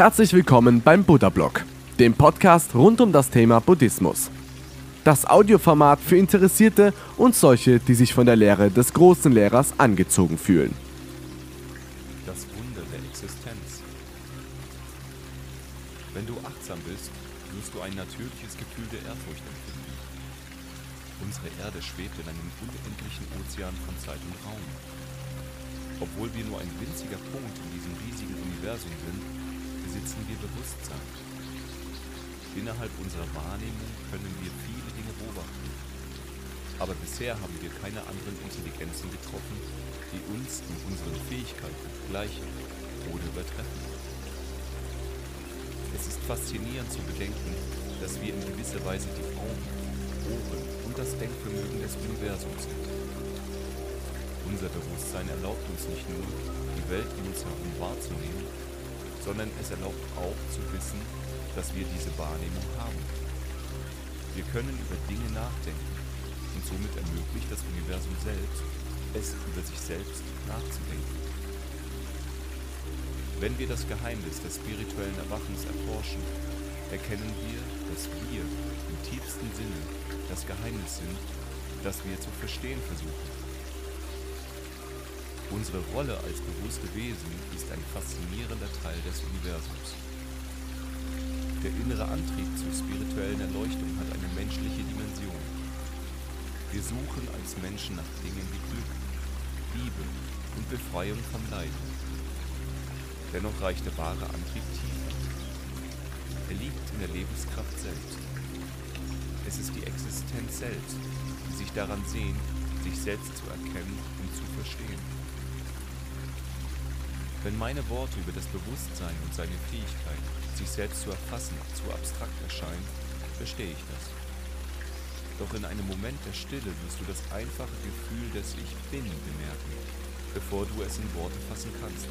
Herzlich willkommen beim Buddha Blog, dem Podcast rund um das Thema Buddhismus. Das Audioformat für Interessierte und solche, die sich von der Lehre des großen Lehrers angezogen fühlen. Das Wunder der Existenz. Wenn du achtsam bist, wirst du ein natürliches Gefühl der Ehrfurcht empfinden. Unsere Erde schwebt in einem unendlichen Ozean von Zeit und Raum. Obwohl wir nur ein winziger Punkt in diesem riesigen Universum sind, besitzen wir Bewusstsein. Innerhalb unserer Wahrnehmung können wir viele Dinge beobachten. Aber bisher haben wir keine anderen Intelligenzen getroffen, die uns in unseren Fähigkeiten gleichen oder übertreffen. Es ist faszinierend zu bedenken, dass wir in gewisser Weise die Augen, Ohren und das Denkvermögen des Universums sind. Unser Bewusstsein erlaubt uns nicht nur, die Welt um uns herum wahrzunehmen, sondern es erlaubt auch zu wissen, dass wir diese Wahrnehmung haben. Wir können über Dinge nachdenken und somit ermöglicht das Universum selbst, es über sich selbst nachzudenken. Wenn wir das Geheimnis des spirituellen Erwachens erforschen, erkennen wir, dass wir im tiefsten Sinne das Geheimnis sind, das wir zu verstehen versuchen. Unsere Rolle als bewusste Wesen ist ein faszinierender Teil des Universums. Der innere Antrieb zur spirituellen Erleuchtung hat eine menschliche Dimension. Wir suchen als Menschen nach Dingen wie Glück, Liebe und Befreiung vom Leiden. Dennoch reicht der wahre Antrieb tiefer. Er liegt in der Lebenskraft selbst. Es ist die Existenz selbst, die sich daran sehnt, sich selbst zu erkennen und zu verstehen. Wenn meine Worte über das Bewusstsein und seine Fähigkeit, sich selbst zu erfassen, zu abstrakt erscheinen, verstehe ich das. Doch in einem Moment der Stille wirst du das einfache Gefühl des Ich Bin bemerken, bevor du es in Worte fassen kannst.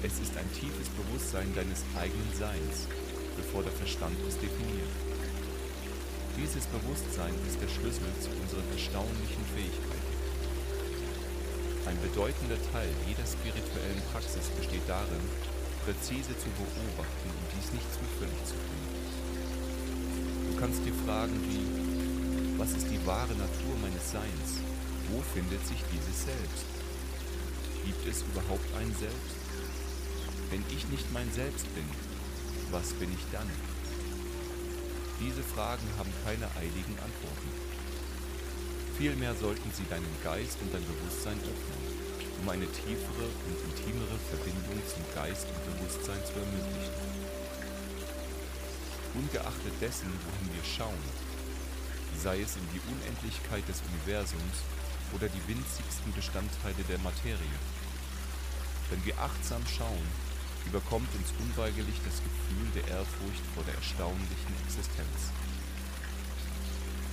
Es ist ein tiefes Bewusstsein deines eigenen Seins, bevor der Verstand es definiert. Dieses Bewusstsein ist der Schlüssel zu unseren erstaunlichen Fähigkeiten. Ein bedeutender Teil jeder spirituellen Praxis besteht darin, präzise zu beobachten und dies nicht zufällig zu tun. Du kannst dir fragen wie, was ist die wahre Natur meines Seins? Wo findet sich dieses Selbst? Gibt es überhaupt ein Selbst? Wenn ich nicht mein Selbst bin, was bin ich dann? Diese Fragen haben keine eiligen Antworten. Vielmehr sollten sie deinen Geist und dein Bewusstsein öffnen, um eine tiefere und intimere Verbindung zum Geist und Bewusstsein zu ermöglichen. Ungeachtet dessen, wohin wir schauen, sei es in die Unendlichkeit des Universums oder die winzigsten Bestandteile der Materie. Wenn wir achtsam schauen, überkommt uns unweigerlich das Gefühl der Ehrfurcht vor der erstaunlichen Existenz.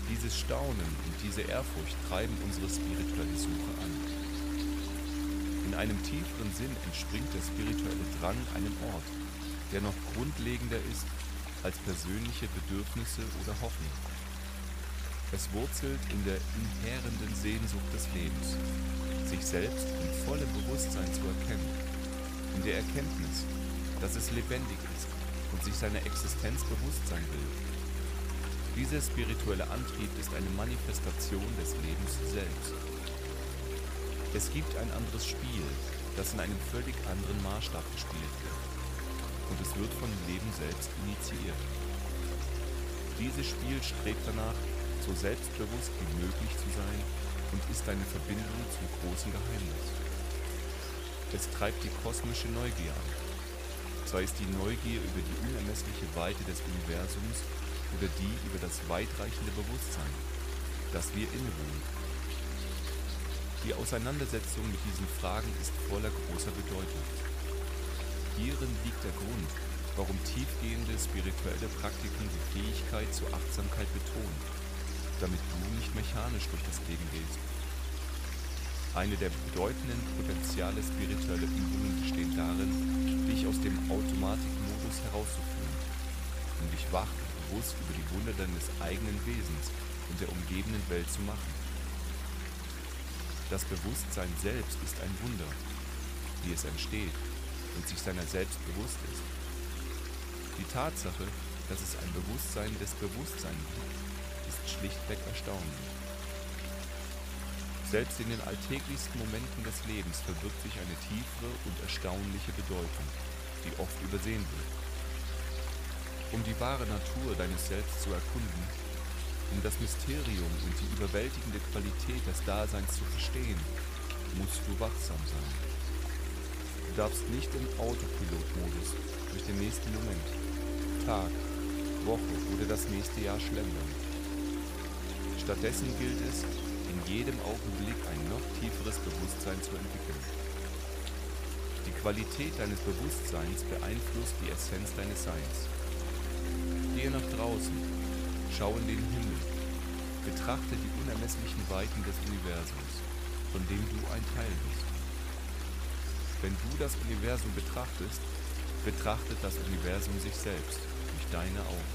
Dieses Staunen und diese Ehrfurcht treiben unsere spirituelle Suche an. In einem tieferen Sinn entspringt der spirituelle Drang einem Ort, der noch grundlegender ist als persönliche Bedürfnisse oder Hoffnung. Es wurzelt in der inhärenden Sehnsucht des Lebens, sich selbst in vollem Bewusstsein zu erkennen, in der Erkenntnis, dass es lebendig ist und sich seiner Existenz bewusst sein will dieser spirituelle Antrieb ist eine Manifestation des Lebens selbst. Es gibt ein anderes Spiel, das in einem völlig anderen Maßstab gespielt wird. Und es wird von dem Leben selbst initiiert. Dieses Spiel strebt danach, so selbstbewusst wie möglich zu sein und ist eine Verbindung zum großen Geheimnis. Es treibt die kosmische Neugier an, sei es die Neugier über die unermessliche Weite des Universums oder die über das weitreichende Bewusstsein, das wir innewohnen. Die Auseinandersetzung mit diesen Fragen ist voller großer Bedeutung. Hierin liegt der Grund, warum tiefgehende spirituelle Praktiken die Fähigkeit zur Achtsamkeit betonen, damit du nicht mechanisch durch das Leben gehst. Eine der bedeutenden Potenziale spiritueller Übungen besteht darin, dich aus dem Automatikmodus herauszuführen, um dich wach bewusst über die Wunder deines eigenen Wesens und der umgebenden Welt zu machen. Das Bewusstsein selbst ist ein Wunder, wie es entsteht, und sich seiner selbst bewusst ist. Die Tatsache, dass es ein Bewusstsein des Bewusstseins gibt, ist schlichtweg erstaunlich. Selbst in den alltäglichsten Momenten des Lebens verbirgt sich eine tiefere und erstaunliche Bedeutung, die oft übersehen wird. Um die wahre Natur deines Selbst zu erkunden, um das Mysterium und die überwältigende Qualität des Daseins zu verstehen, musst du wachsam sein. Du darfst nicht im Autopilotmodus durch den nächsten Moment, Tag, Woche oder das nächste Jahr schlendern. Stattdessen gilt es, in jedem Augenblick ein noch tieferes Bewusstsein zu entwickeln. Die Qualität deines Bewusstseins beeinflusst die Essenz deines Seins. Gehe nach draußen, schau in den Himmel, betrachte die unermesslichen Weiten des Universums, von dem du ein Teil bist. Wenn du das Universum betrachtest, betrachtet das Universum sich selbst durch deine Augen.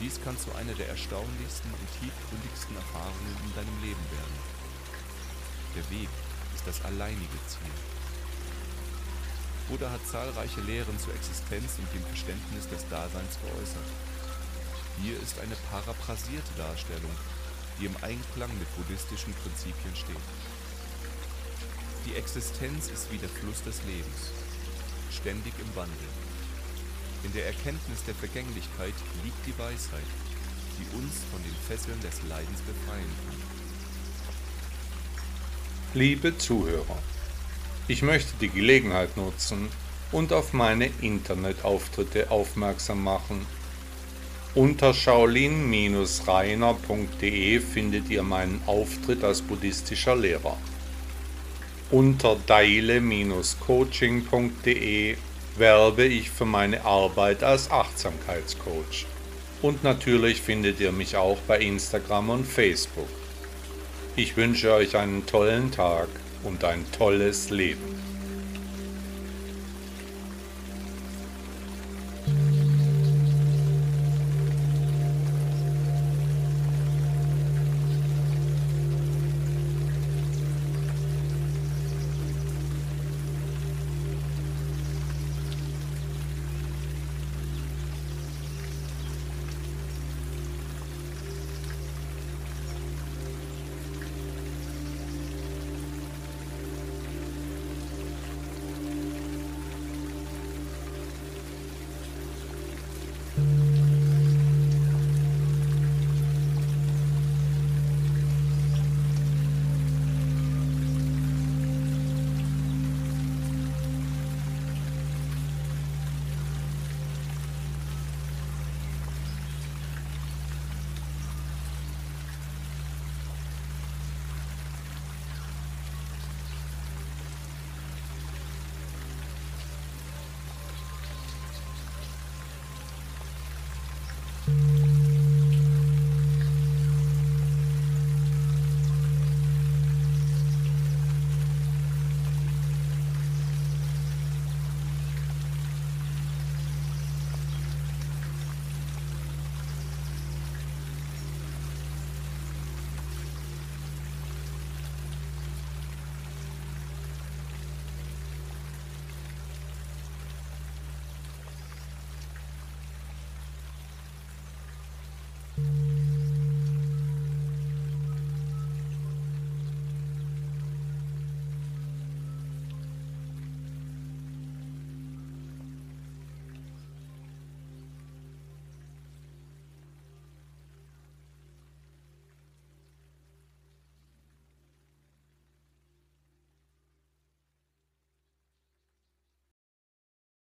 Dies kann zu einer der erstaunlichsten und tiefgründigsten Erfahrungen in deinem Leben werden. Der Weg ist das alleinige Ziel. Buddha hat zahlreiche Lehren zur Existenz und dem Verständnis des Daseins geäußert. Hier ist eine paraphrasierte Darstellung, die im Einklang mit buddhistischen Prinzipien steht. Die Existenz ist wie der Fluss des Lebens, ständig im Wandel. In der Erkenntnis der Vergänglichkeit liegt die Weisheit, die uns von den Fesseln des Leidens befreien kann. Liebe Zuhörer, ich möchte die Gelegenheit nutzen und auf meine Internetauftritte aufmerksam machen. Unter shaolin-reiner.de findet ihr meinen Auftritt als buddhistischer Lehrer. Unter daile-coaching.de werbe ich für meine Arbeit als Achtsamkeitscoach. Und natürlich findet ihr mich auch bei Instagram und Facebook. Ich wünsche euch einen tollen Tag und ein tolles Leben.